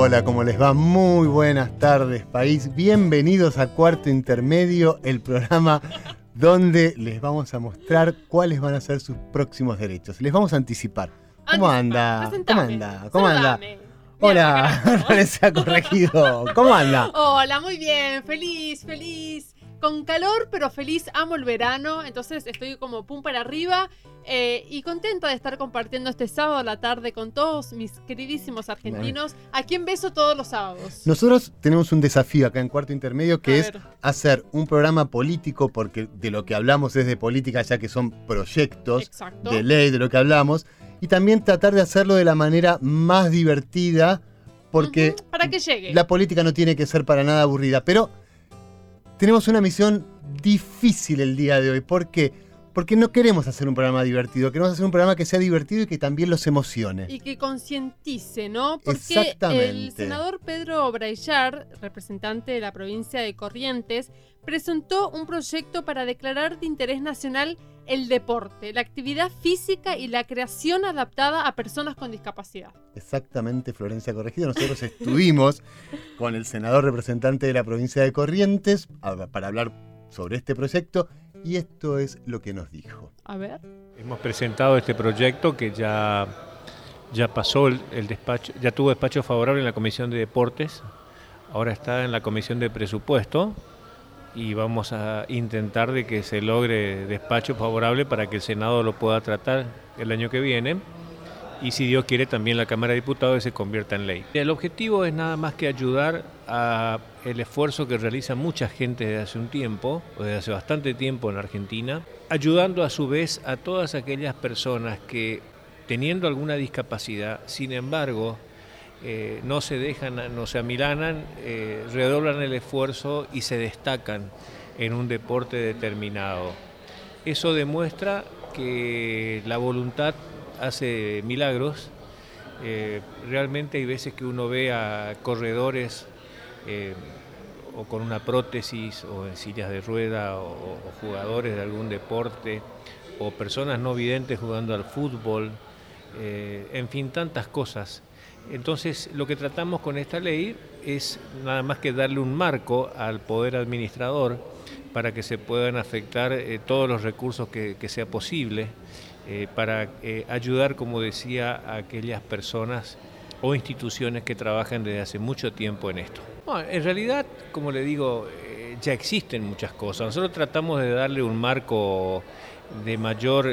Hola, ¿cómo les va? Muy buenas tardes, país. Bienvenidos a Cuarto Intermedio, el programa donde les vamos a mostrar cuáles van a ser sus próximos derechos. Les vamos a anticipar. ¿Cómo anda? ¿Cómo anda? ¿Cómo anda? Hola, ha Corregido. ¿Cómo anda? Hola, muy bien. Feliz, feliz con calor, pero feliz, amo el verano, entonces estoy como pum para arriba eh, y contenta de estar compartiendo este sábado a la tarde con todos mis queridísimos argentinos, a quien beso todos los sábados. Nosotros tenemos un desafío acá en Cuarto Intermedio que es hacer un programa político, porque de lo que hablamos es de política, ya que son proyectos de ley, de lo que hablamos, y también tratar de hacerlo de la manera más divertida, porque para que llegue. la política no tiene que ser para nada aburrida, pero tenemos una misión difícil el día de hoy. ¿Por qué? Porque no queremos hacer un programa divertido, queremos hacer un programa que sea divertido y que también los emocione. Y que concientice, ¿no? Porque el senador Pedro Braillar, representante de la provincia de Corrientes, presentó un proyecto para declarar de interés nacional el deporte, la actividad física y la creación adaptada a personas con discapacidad. Exactamente, Florencia Corregido. Nosotros estuvimos con el senador representante de la provincia de Corrientes para hablar sobre este proyecto y esto es lo que nos dijo. A ver. Hemos presentado este proyecto que ya, ya pasó el, el despacho, ya tuvo despacho favorable en la Comisión de Deportes, ahora está en la Comisión de Presupuesto y vamos a intentar de que se logre despacho favorable para que el Senado lo pueda tratar el año que viene y si Dios quiere también la Cámara de Diputados se convierta en ley. El objetivo es nada más que ayudar a el esfuerzo que realiza mucha gente desde hace un tiempo, o desde hace bastante tiempo en Argentina, ayudando a su vez a todas aquellas personas que teniendo alguna discapacidad, sin embargo, eh, no se dejan, no se amilanan, eh, redoblan el esfuerzo y se destacan en un deporte determinado. Eso demuestra que la voluntad hace milagros. Eh, realmente hay veces que uno ve a corredores o con una prótesis o en sillas de rueda o, o, jugadores de algún deporte o personas no videntes jugando al fútbol, en fin, tantas cosas entonces, lo que tratamos con esta ley es nada más que darle un marco al poder administrador para que se puedan afectar eh, todos los recursos que, sea posible, eh, para eh, ayudar, como decía, a aquellas personas o instituciones que trabajan desde hace mucho tiempo en esto. en realidad, como le digo, ya existen muchas cosas. Nosotros tratamos de darle un marco de mayor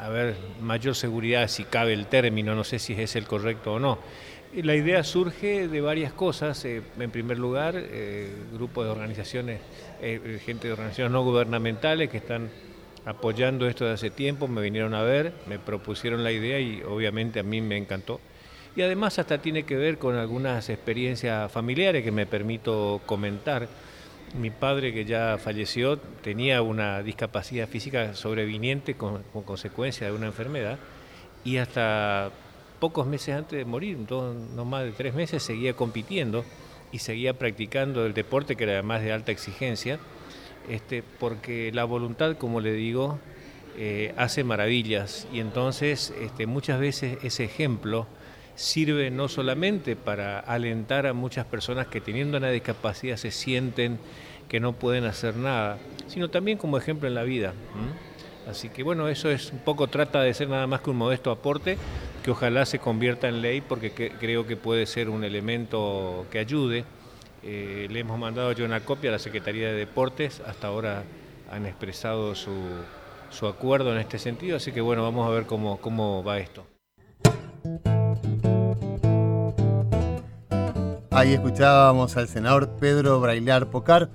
a ver, mayor seguridad, si cabe el término, no sé si es el correcto o no. La idea surge de varias cosas. Eh, en primer lugar, eh, grupos de organizaciones, eh, gente de organizaciones no gubernamentales que están apoyando esto de hace tiempo, me vinieron a ver, me propusieron la idea y obviamente a mí me encantó. Y además hasta tiene que ver con algunas experiencias familiares que me permito comentar mi padre, que ya falleció, tenía una discapacidad física sobreviniente con, consecuencia de una enfermedad y hasta pocos meses antes de morir, no más de tres meses, seguía compitiendo y seguía practicando el deporte que era además de alta exigencia, este, porque la voluntad, como le digo, eh, hace maravillas. Y entonces este, muchas veces ese ejemplo sirve no solamente para alentar a muchas personas que teniendo una discapacidad se sienten que no pueden hacer nada, sino también como ejemplo en la vida. Así que bueno, eso es un poco trata de ser nada más que un modesto aporte que ojalá se convierta en ley porque creo que puede ser un elemento que ayude. Eh, le hemos mandado yo una copia a la Secretaría de Deportes, hasta ahora han expresado su, su acuerdo en este sentido, así que bueno, vamos a ver cómo, cómo va esto. Ahí escuchábamos al senador Pedro Brailar Pocar,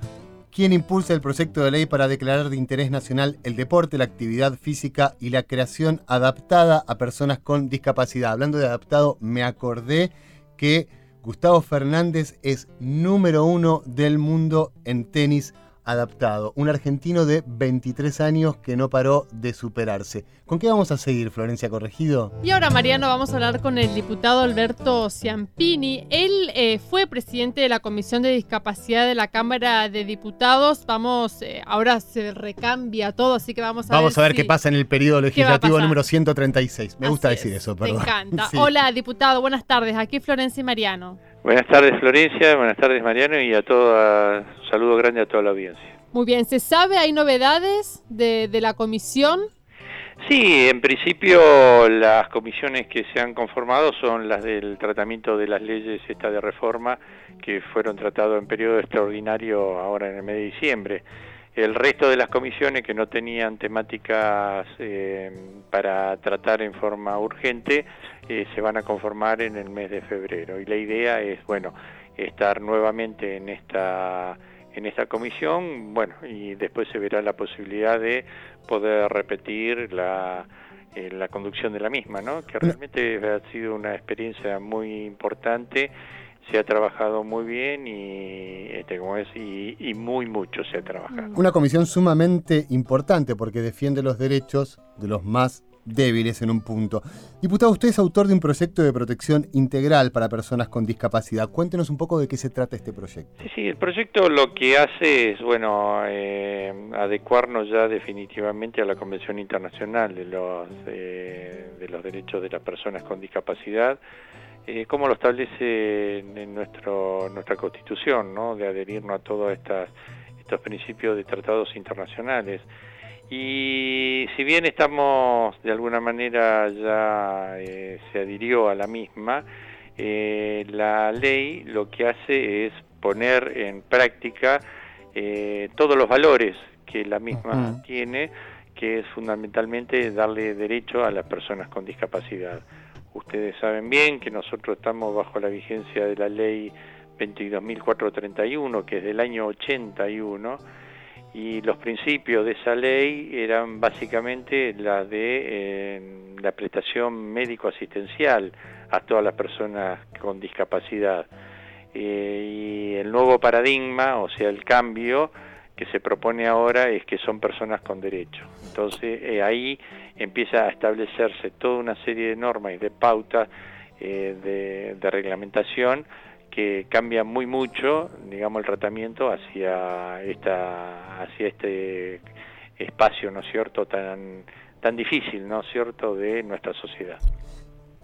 quien impulsa el proyecto de ley para declarar de interés nacional el deporte, la actividad física y la creación adaptada a personas con discapacidad. Hablando de adaptado, me acordé que Gustavo Fernández es número uno del mundo en tenis adaptado, un argentino de 23 años que no paró de superarse. ¿Con qué vamos a seguir, Florencia Corregido? Y ahora, Mariano, vamos a hablar con el diputado Alberto Ciampini. Él eh, fue presidente de la Comisión de Discapacidad de la Cámara de Diputados. Vamos, eh, ahora se recambia todo, así que vamos a vamos ver. a ver qué pasa en el periodo legislativo número 136. Me gusta decir eso, perdón. Me encanta. Hola, diputado, buenas tardes. Aquí Florencia y Mariano. Buenas tardes, Florencia. Buenas tardes, Mariano. Y a toda, un saludo grande a toda la audiencia. Muy bien. ¿Se sabe, hay novedades de, de la comisión? Sí, en principio las comisiones que se han conformado son las del tratamiento de las leyes esta de reforma que fueron tratadas en periodo extraordinario ahora en el mes de diciembre. El resto de las comisiones que no tenían temáticas eh, para tratar en forma urgente eh, se van a conformar en el mes de febrero y la idea es, bueno, estar nuevamente en esta en esta comisión, bueno, y después se verá la posibilidad de poder repetir la, eh, la conducción de la misma, ¿no? Que realmente ha sido una experiencia muy importante, se ha trabajado muy bien y, este, como es, y, y muy mucho se ha trabajado. Una comisión sumamente importante porque defiende los derechos de los más débiles en un punto. Diputado, usted es autor de un proyecto de protección integral para personas con discapacidad. Cuéntenos un poco de qué se trata este proyecto. Sí, sí, el proyecto lo que hace es, bueno, eh, adecuarnos ya definitivamente a la Convención Internacional de los, eh, de los Derechos de las Personas con Discapacidad, eh, como lo establece en nuestro, nuestra Constitución, ¿no? De adherirnos a todos estas, estos principios de tratados internacionales. Y si bien estamos de alguna manera ya eh, se adhirió a la misma, eh, la ley lo que hace es poner en práctica eh, todos los valores que la misma tiene, que es fundamentalmente darle derecho a las personas con discapacidad. Ustedes saben bien que nosotros estamos bajo la vigencia de la ley 22.431, que es del año 81, y los principios de esa ley eran básicamente la de eh, la prestación médico-asistencial a todas las personas con discapacidad. Eh, y el nuevo paradigma, o sea, el cambio que se propone ahora es que son personas con derecho. Entonces eh, ahí empieza a establecerse toda una serie de normas y de pautas de, de reglamentación que cambia muy mucho, digamos, el tratamiento hacia esta, hacia este espacio, ¿no es cierto?, tan, tan difícil, ¿no es cierto?, de nuestra sociedad.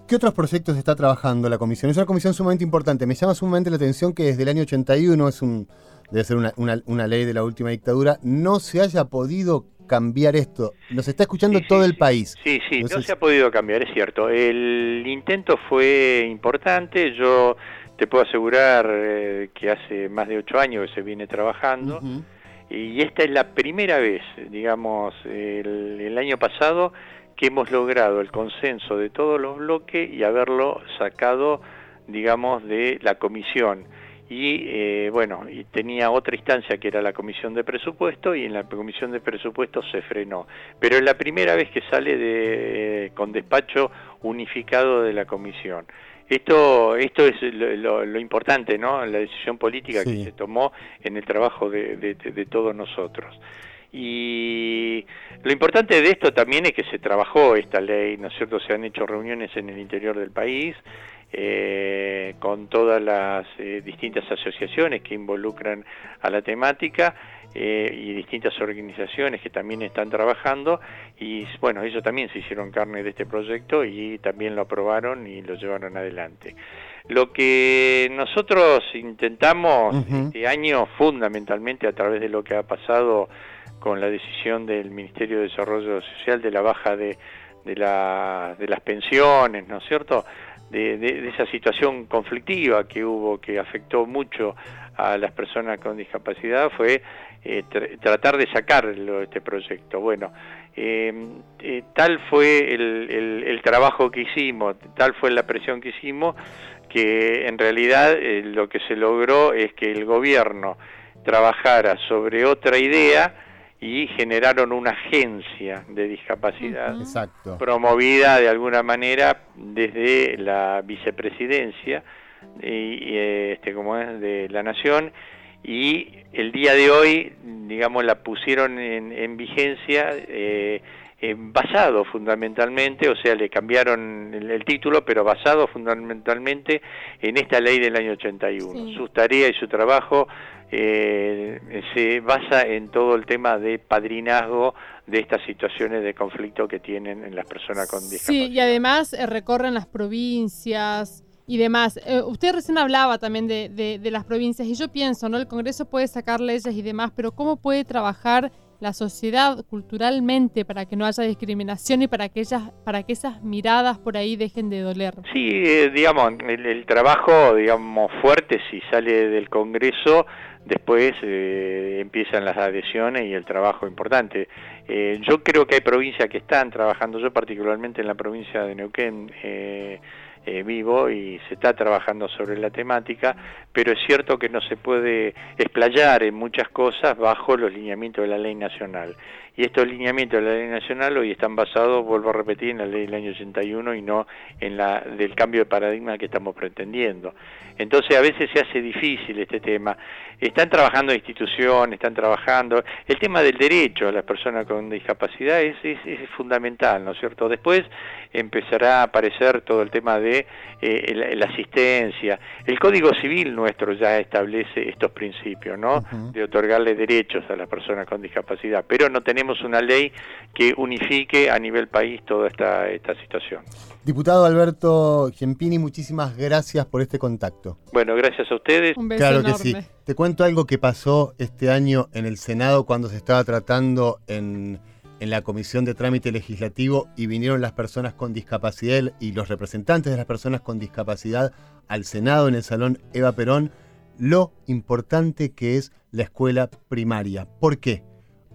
¿Qué otros proyectos está trabajando la comisión? Es una comisión sumamente importante. Me llama sumamente la atención que desde el año 81, es un, debe ser una, una, ley de la última dictadura, no se haya podido cambiar esto. Nos está escuchando todo el país. Sí, sí, no se ha podido cambiar, es cierto. El intento fue importante. Yo te puedo asegurar eh, que hace más de ocho años que se viene trabajando y esta es la primera vez, digamos, el, año pasado que hemos logrado el consenso de todos los bloques y haberlo sacado, digamos, de la comisión. Y eh, bueno, y tenía otra instancia que era la comisión de presupuesto y en la comisión de presupuesto se frenó. Pero es la primera vez que sale de, con despacho unificado de la comisión. Esto, esto es lo, importante, ¿no? La decisión política que se tomó en el trabajo de, todos nosotros. Y lo importante de esto también es que se trabajó esta ley, ¿no es cierto? Se han hecho reuniones en el interior del país eh, con todas las eh, distintas asociaciones que involucran a la temática eh, y distintas organizaciones que también están trabajando y bueno, ellos también se hicieron carne de este proyecto y también lo aprobaron y lo llevaron adelante. Lo que nosotros intentamos este año fundamentalmente a través de lo que ha pasado con la decisión del Ministerio de Desarrollo Social de la baja de, de, la, de las pensiones, ¿no es cierto? De, esa situación conflictiva que hubo, que afectó mucho a las personas con discapacidad, fue eh, tratar de sacarlo este proyecto. Bueno, eh, eh, tal fue el, trabajo que hicimos, tal fue la presión que hicimos, que en realidad lo que se logró es que el gobierno trabajara sobre otra idea, y generaron una agencia de discapacidad promovida de alguna manera desde la vicepresidencia y, este como es de la nación. Y el día de hoy, digamos, la pusieron en, vigencia eh, basado fundamentalmente, o sea, le cambiaron el, título, pero basado fundamentalmente en esta ley del año 81. Su tarea y su trabajo eh, se basa en todo el tema de padrinazgo de estas situaciones de conflicto que tienen en las personas con discapacidad. Sí, y además eh, recorren las provincias y demás. Eh, usted recién hablaba también de, de, las provincias y yo pienso, ¿no? El Congreso puede sacar leyes y demás, pero ¿cómo puede trabajar la sociedad culturalmente para que no haya discriminación y para que ellas, para que esas miradas por ahí dejen de doler? Sí, eh, digamos, el, trabajo, digamos, fuerte si sale del Congreso después eh, empiezan las adhesiones y el trabajo importante. Eh, yo creo que hay provincias que están trabajando, yo particularmente en la provincia de Neuquén eh, vivo y se está trabajando sobre la temática, pero es cierto que no se puede explayar en muchas cosas bajo los lineamientos de la ley nacional. Y estos lineamientos de la ley nacional hoy están basados, vuelvo a repetir, en la ley del año 81 y no en la del cambio de paradigma que estamos pretendiendo. Entonces a veces se hace difícil este tema. Están trabajando instituciones, están trabajando. El tema del derecho a las personas con discapacidad es, es, fundamental, ¿no es cierto? Después empezará a aparecer todo el tema de eh, la, asistencia. El Código Civil nuestro ya establece estos principios, ¿no? De otorgarle derechos a las personas con discapacidad, pero no tenemos una ley que unifique a nivel país toda esta, esta situación. Diputado Alberto Gempini, muchísimas gracias por este contacto. Bueno, gracias a ustedes. Un beso claro que sí. Te cuento algo que pasó este año en el Senado cuando se estaba tratando en, en la Comisión de Trámite Legislativo y vinieron las personas con discapacidad y los representantes de las personas con discapacidad al Senado en el Salón Eva Perón, lo importante que es la escuela primaria. ¿Por qué?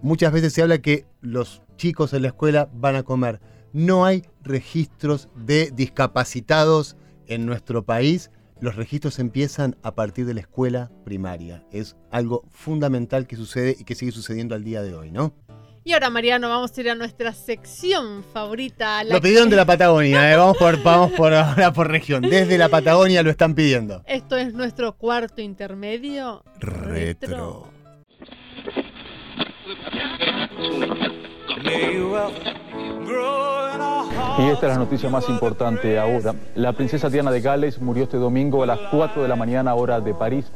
Muchas veces se habla que los chicos en la escuela van a comer no hay registros de discapacitados en nuestro país. Los registros empiezan a partir de la escuela primaria. Es algo fundamental que sucede y que sigue sucediendo al día de hoy, ¿no? Y ahora, Mariano, vamos a ir a nuestra sección favorita. lo pidieron de la Patagonia, ¿eh? vamos, por, vamos por ahora por región. Desde la Patagonia lo están pidiendo. Esto es nuestro cuarto intermedio. Retro. Y esta es la noticia más importante ahora. La princesa Diana de Gales murió este domingo a las 4 de la mañana hora de París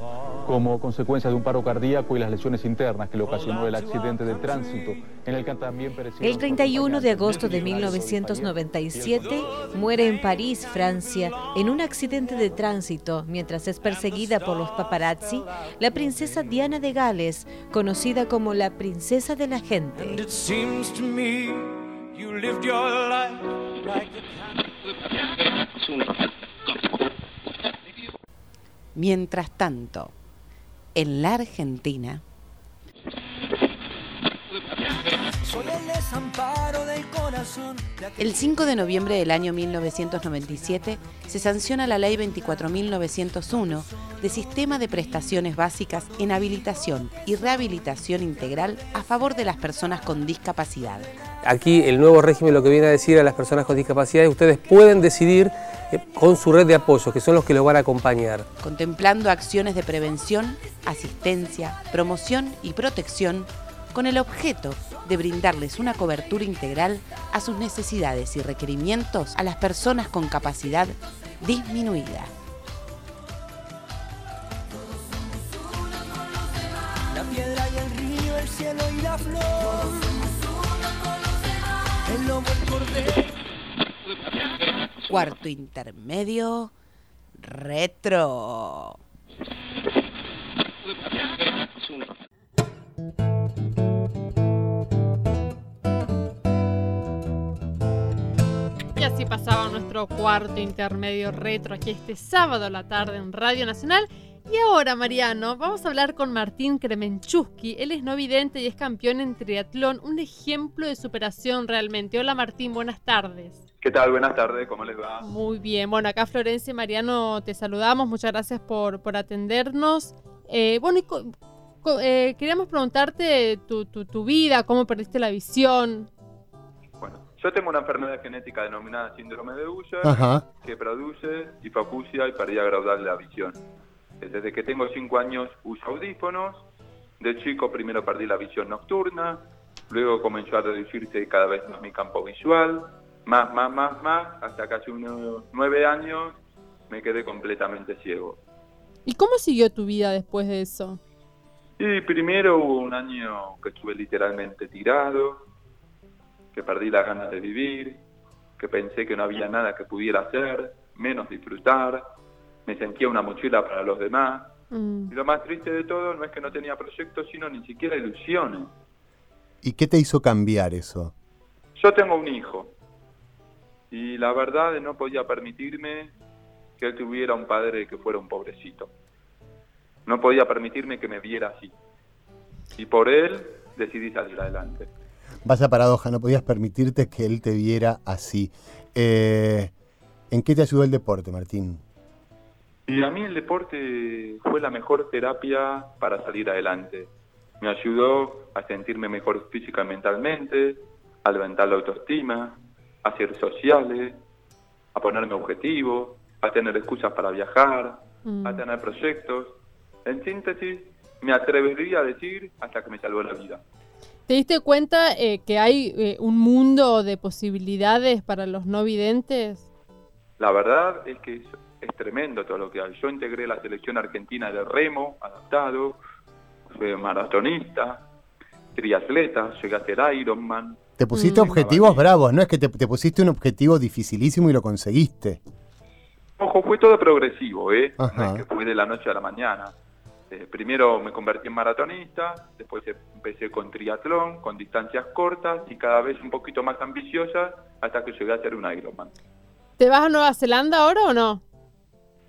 como consecuencia de un paro cardíaco y las lesiones internas que le ocasionó el accidente de tránsito en el que también pereció... El 31 de agosto de 1997 muere en París, Francia, en un accidente de tránsito mientras es perseguida por los paparazzi la princesa Diana de Gales, conocida como la princesa de la gente. Mientras tanto, en la Argentina, el 5 de noviembre del año 1997 se sanciona la Ley 24.901 de Sistema de Prestaciones Básicas en Habilitación y Rehabilitación Integral a favor de las personas con discapacidad. Aquí el nuevo régimen lo que viene a decir a las personas con discapacidad es ustedes pueden decidir con su red de apoyo, que son los que los van a acompañar. Contemplando acciones de prevención, asistencia, promoción y protección con el objeto de brindarles una cobertura integral a sus necesidades y requerimientos a las personas con capacidad disminuida. La piedra y el río, el cielo y la flor. El lobo, el cordero. Cuarto intermedio, retro. Y así pasaba nuestro cuarto intermedio retro aquí este sábado a la tarde en Radio Nacional. Y ahora, Mariano, vamos a hablar con Martín Kremenchuski. Él es no vidente y es campeón en triatlón, un ejemplo de superación realmente. Hola Martín, buenas tardes. ¿Qué tal? Buenas tardes, ¿cómo les va? Muy bien, bueno, acá Florencia y Mariano te saludamos, muchas gracias por, por atendernos. Eh, bueno, eh, queríamos preguntarte tu, tu, vida, cómo perdiste la visión. Bueno, yo tengo una enfermedad genética denominada síndrome de Usher, que produce hipoacusia y pérdida gradual de la visión. Desde que tengo cinco años uso audífonos. De chico primero perdí la visión nocturna, luego comenzó a reducirse cada vez más mi campo visual, más, más, más, más, hasta casi unos nueve años me quedé completamente ciego. ¿Y cómo siguió tu vida después de eso? Y primero hubo un año que estuve literalmente tirado, que perdí las ganas de vivir, que pensé que no había nada que pudiera hacer, menos disfrutar, me sentía una mochila para los demás. Mm. Y lo más triste de todo no es que no tenía proyectos, sino ni siquiera ilusiones. ¿Y qué te hizo cambiar eso? Yo tengo un hijo y la verdad no podía permitirme que él tuviera un padre que fuera un pobrecito. No podía permitirme que me viera así. Y por él decidí salir adelante. Vaya paradoja, no podías permitirte que él te viera así. Eh, ¿En qué te ayudó el deporte, Martín? Y a mí el deporte fue la mejor terapia para salir adelante. Me ayudó a sentirme mejor física y mentalmente, a levantar la autoestima, a ser sociales, a ponerme objetivos, a tener excusas para viajar, mm. a tener proyectos. En síntesis, me atrevería a decir hasta que me salvó la vida. ¿Te diste cuenta eh, que hay eh, un mundo de posibilidades para los no videntes? La verdad es que es, tremendo todo lo que hay. Yo integré la selección argentina de remo, adaptado, fui maratonista, triatleta, llegué a ser Ironman. Te pusiste mm. objetivos bravos, no es que te, te pusiste un objetivo dificilísimo y lo conseguiste. Ojo, fue todo progresivo, ¿eh? que fue de la noche a la mañana. Eh, primero me convertí en maratonista, después empecé con triatlón, con distancias cortas y cada vez un poquito más ambiciosa hasta que llegué a ser un Ironman. ¿Te vas a Nueva Zelanda ahora o no?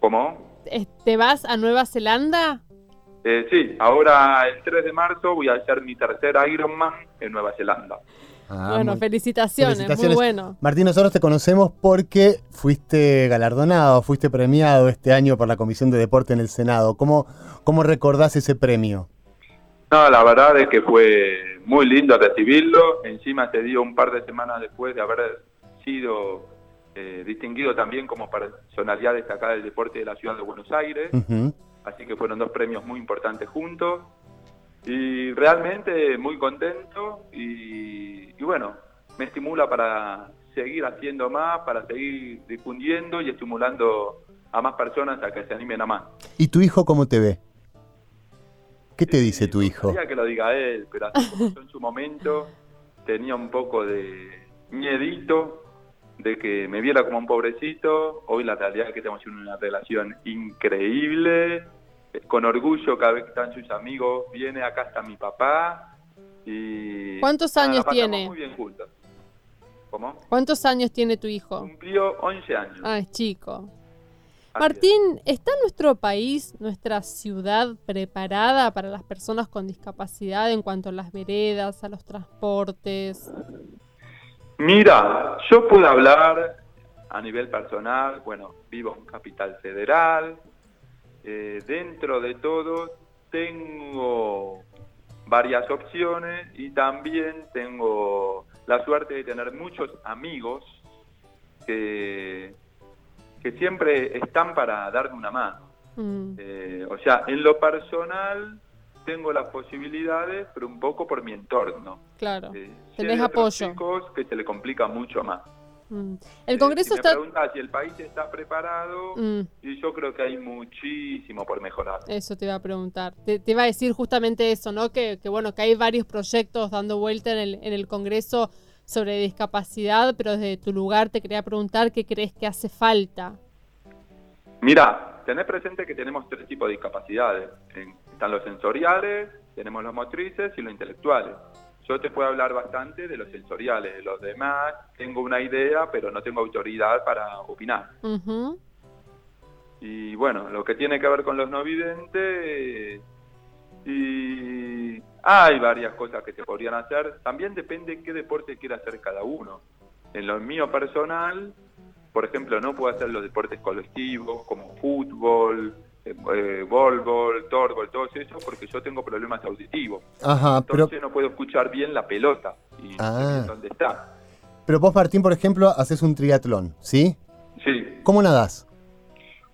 ¿Cómo? ¿Te vas a Nueva Zelanda? Eh, sí, ahora el 3 de marzo voy a hacer mi tercer Ironman en Nueva Zelanda. Ah, bueno, felicitaciones, muy bueno. Martín, nosotros te conocemos porque fuiste galardonado, fuiste premiado este año por la Comisión de Deporte en el Senado. ¿Cómo, cómo recordás ese premio? No, la verdad es que fue muy lindo recibirlo. Encima se dio un par de semanas después de haber sido eh, distinguido también como personalidad destacada del deporte de la ciudad de Buenos Aires. Así que fueron dos premios muy importantes juntos. Y realmente muy contento y, bueno, me estimula para seguir haciendo más, para seguir difundiendo y estimulando a más personas a que se animen a más. ¿Y tu hijo cómo te ve? ¿Qué te dice tu hijo? que lo diga él, pero así como en su momento tenía un poco de miedito de que me viera como un pobrecito. Hoy la realidad es que tenemos una relación increíble con orgullo cada vez que están sus amigos, viene acá está mi papá y... ¿Cuántos años tiene? Muy bien juntos. ¿Cómo? ¿Cuántos años tiene tu hijo? Cumplió 11 años. Ah, es chico. Martín, ¿está nuestro país, nuestra ciudad preparada para las personas con discapacidad en cuanto a las veredas, a los transportes? Mira, yo puedo hablar a nivel personal, bueno, vivo en Capital Federal, eh, dentro de todo tengo varias opciones y también tengo la suerte de tener muchos amigos que, que siempre están para darme una mano. Mm. Eh, o sea, en lo personal tengo las posibilidades, pero un poco por mi entorno. Claro, eh, tenés apoyo. que se le complica mucho más. Mm. El Congreso está... si el país está preparado mm. y yo creo que hay muchísimo por mejorar. Eso te iba a preguntar. Te, iba a decir justamente eso, ¿no? Que, bueno, que hay varios proyectos dando vuelta en el, en el Congreso sobre discapacidad, pero desde tu lugar te quería preguntar qué crees que hace falta. Mira, tenés presente que tenemos tres tipos de discapacidades. Están los sensoriales, tenemos los motrices y los intelectuales. Yo te puedo hablar bastante de los sensoriales, de los demás tengo una idea, pero no tengo autoridad para opinar. Y bueno, lo que tiene que ver con los no videntes, y hay varias cosas que se podrían hacer. También depende qué deporte quiera hacer cada uno. En lo mío personal, por ejemplo, no puedo hacer los deportes colectivos como fútbol, eh, volbol, torbol, todo eso, porque yo tengo problemas auditivos. Ajá, Entonces no puedo escuchar bien la pelota y ah. dónde está. Pero vos, Martín, por ejemplo, haces un triatlón, ¿sí? Sí. ¿Cómo nadás?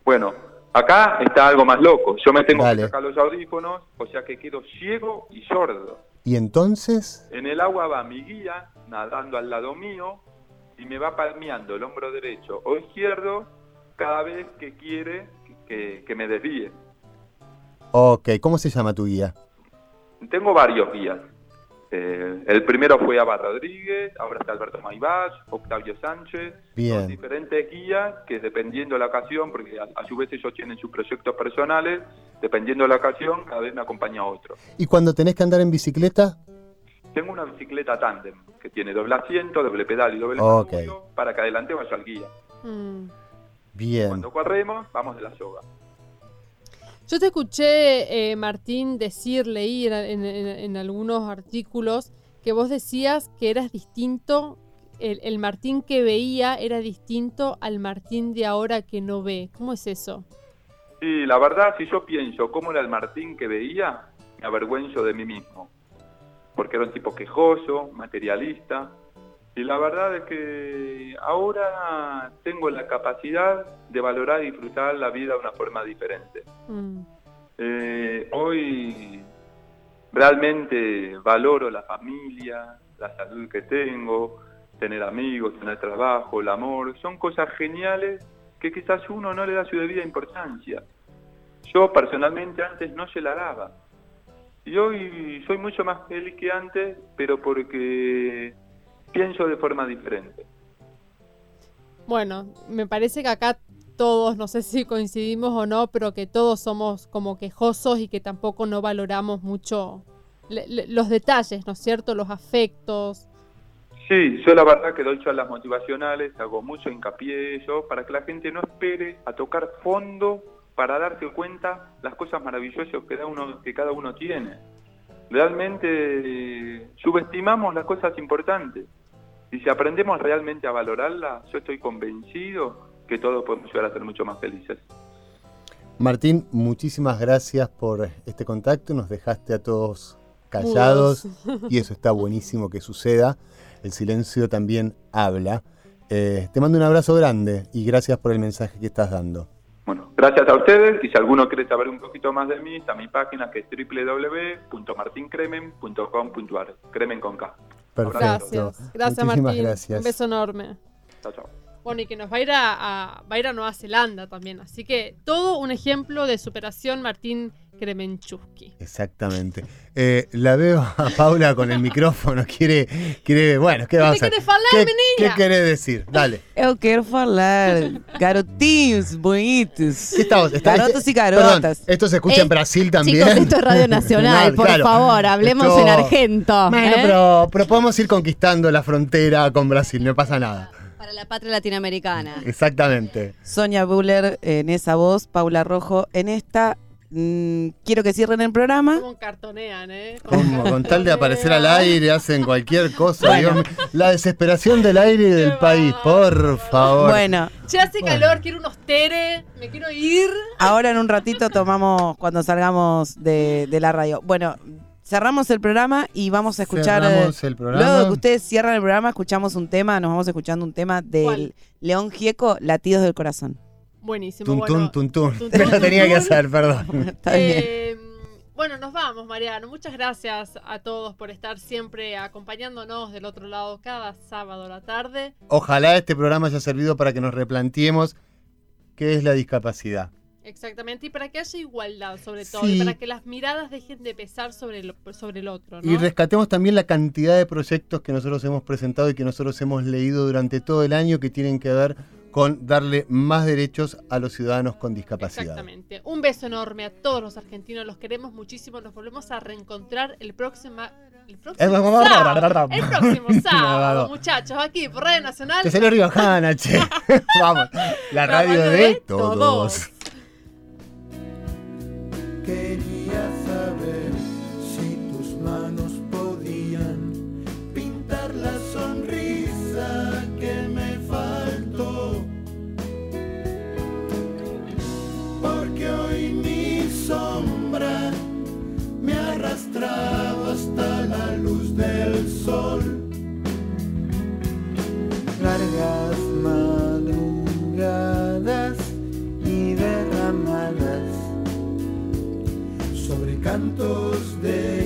Bueno, Acá está algo más loco. Yo me tengo que sacar los audífonos, o sea que quedo ciego y sordo. ¿Y entonces? En el agua va mi guía nadando al lado mío y me va palmeando el hombro derecho o izquierdo cada vez que quiere que, que me desvíe. Ok, ¿cómo se llama tu guía? Tengo varios guías. Eh, el primero fue Abad Rodríguez, ahora está Alberto Maibach, Octavio Sánchez, Bien. diferentes guías que dependiendo de la ocasión, porque a, su vez ellos tienen sus proyectos personales, dependiendo de la ocasión, cada vez me acompaña otro. ¿Y cuando tenés que andar en bicicleta? Tengo una bicicleta tándem que tiene doble asiento, doble pedal y doble okay. para que adelante vaya al guía. Mm. Bien. Cuando corremos, vamos de la soga. Yo te escuché, eh, Martín, decir, leí en, algunos artículos que vos decías que eras distinto, el, Martín que veía era distinto al Martín de ahora que no ve. ¿Cómo es eso? Sí, la verdad, si yo pienso cómo era el Martín que veía, me avergüenzo de mí mismo. Porque era un tipo quejoso, materialista, y la verdad es que ahora tengo la capacidad de valorar y disfrutar la vida de una forma diferente. Mm. Eh, hoy realmente valoro la familia, la salud que tengo, tener amigos, tener trabajo, el amor. Son cosas geniales que quizás uno no le da su debida importancia. Yo personalmente antes no se la daba. Y hoy soy mucho más feliz que antes, pero porque pienso de forma diferente. Bueno, me parece que acá todos, no sé si coincidimos o no, pero que todos somos como quejosos y que tampoco no valoramos mucho los detalles, ¿no es cierto? Los afectos. Sí, yo la verdad que doy charlas motivacionales, hago mucho hincapié yo para que la gente no espere a tocar fondo para darse cuenta las cosas maravillosas que cada uno, que cada uno tiene. Realmente eh, subestimamos las cosas importantes. Y si aprendemos realmente a valorarla, yo estoy convencido que todos podemos llegar a ser mucho más felices. Martín, muchísimas gracias por este contacto. Nos dejaste a todos callados y eso está buenísimo que suceda. El silencio también habla. Eh, te mando un abrazo grande y gracias por el mensaje que estás dando. Bueno, gracias a ustedes y si alguno quiere saber un poquito más de mí, está mi página que es www.martincremen.com.ar, cremen con K. Perfecto. Gracias, gracias Martín. Un beso enorme. Chao, chao. Bueno, y que nos va a ir a, va a, ir a Nueva Zelanda también. Así que todo un ejemplo de superación, Martín Kremenchuk. Exactamente. Eh, la veo a Paula con el micrófono, quiere, quiere, bueno, ¿qué va a hacer? ¿Qué, ¿Qué querés decir? Dale. Eu quero falar, garotinhos bonitos. ¿Qué estamos? Garotos y garotas. esto se escucha en eh, Brasil también. Chicos, esto es Radio Nacional, por favor, hablemos en argento. Bueno, ¿eh? pero, pero podemos ir conquistando la frontera con Brasil, no pasa nada. Para la patria latinoamericana. Exactamente. Sonia Buller en esa voz, Paula Rojo en esta. Mm, quiero que cierren el programa. Como cartonean, ¿eh? con tal de aparecer al aire, hacen cualquier cosa. la desesperación del aire y del país, por favor. Bueno. Ya hace calor, quiero unos tere, me quiero ir. Ahora en un ratito tomamos cuando salgamos de, de la radio. Bueno, cerramos el programa y vamos a escuchar. Cerramos el programa. Luego que ustedes cierran el programa, escuchamos un tema, nos vamos escuchando un tema del León Gieco, Latidos del Corazón. Buenísimo. Tun, bueno, tun, Lo tenía que hacer, perdón. Está bien. Eh, bueno, nos vamos, Mariano. Muchas gracias a todos por estar siempre acompañándonos del otro lado cada sábado a la tarde. Ojalá este programa haya servido para que nos replanteemos qué es la discapacidad. Exactamente, y para que haya igualdad sobre todo, y para que las miradas dejen de pesar sobre el, sobre el otro. Y rescatemos también la cantidad de proyectos que nosotros hemos presentado y que nosotros hemos leído durante todo el año que tienen que ver con darle más derechos a los ciudadanos con discapacidad. Exactamente. Un beso enorme a todos los argentinos, los queremos muchísimo, nos volvemos a reencontrar el próximo... El próximo sábado, el próximo sábado muchachos, aquí por Radio Nacional. Que salió Riojana, che. Vamos, la, radio, de, todos. Quería saber si tus manos trago hasta la luz del sol. Largas madrugadas y derramadas sobre cantos de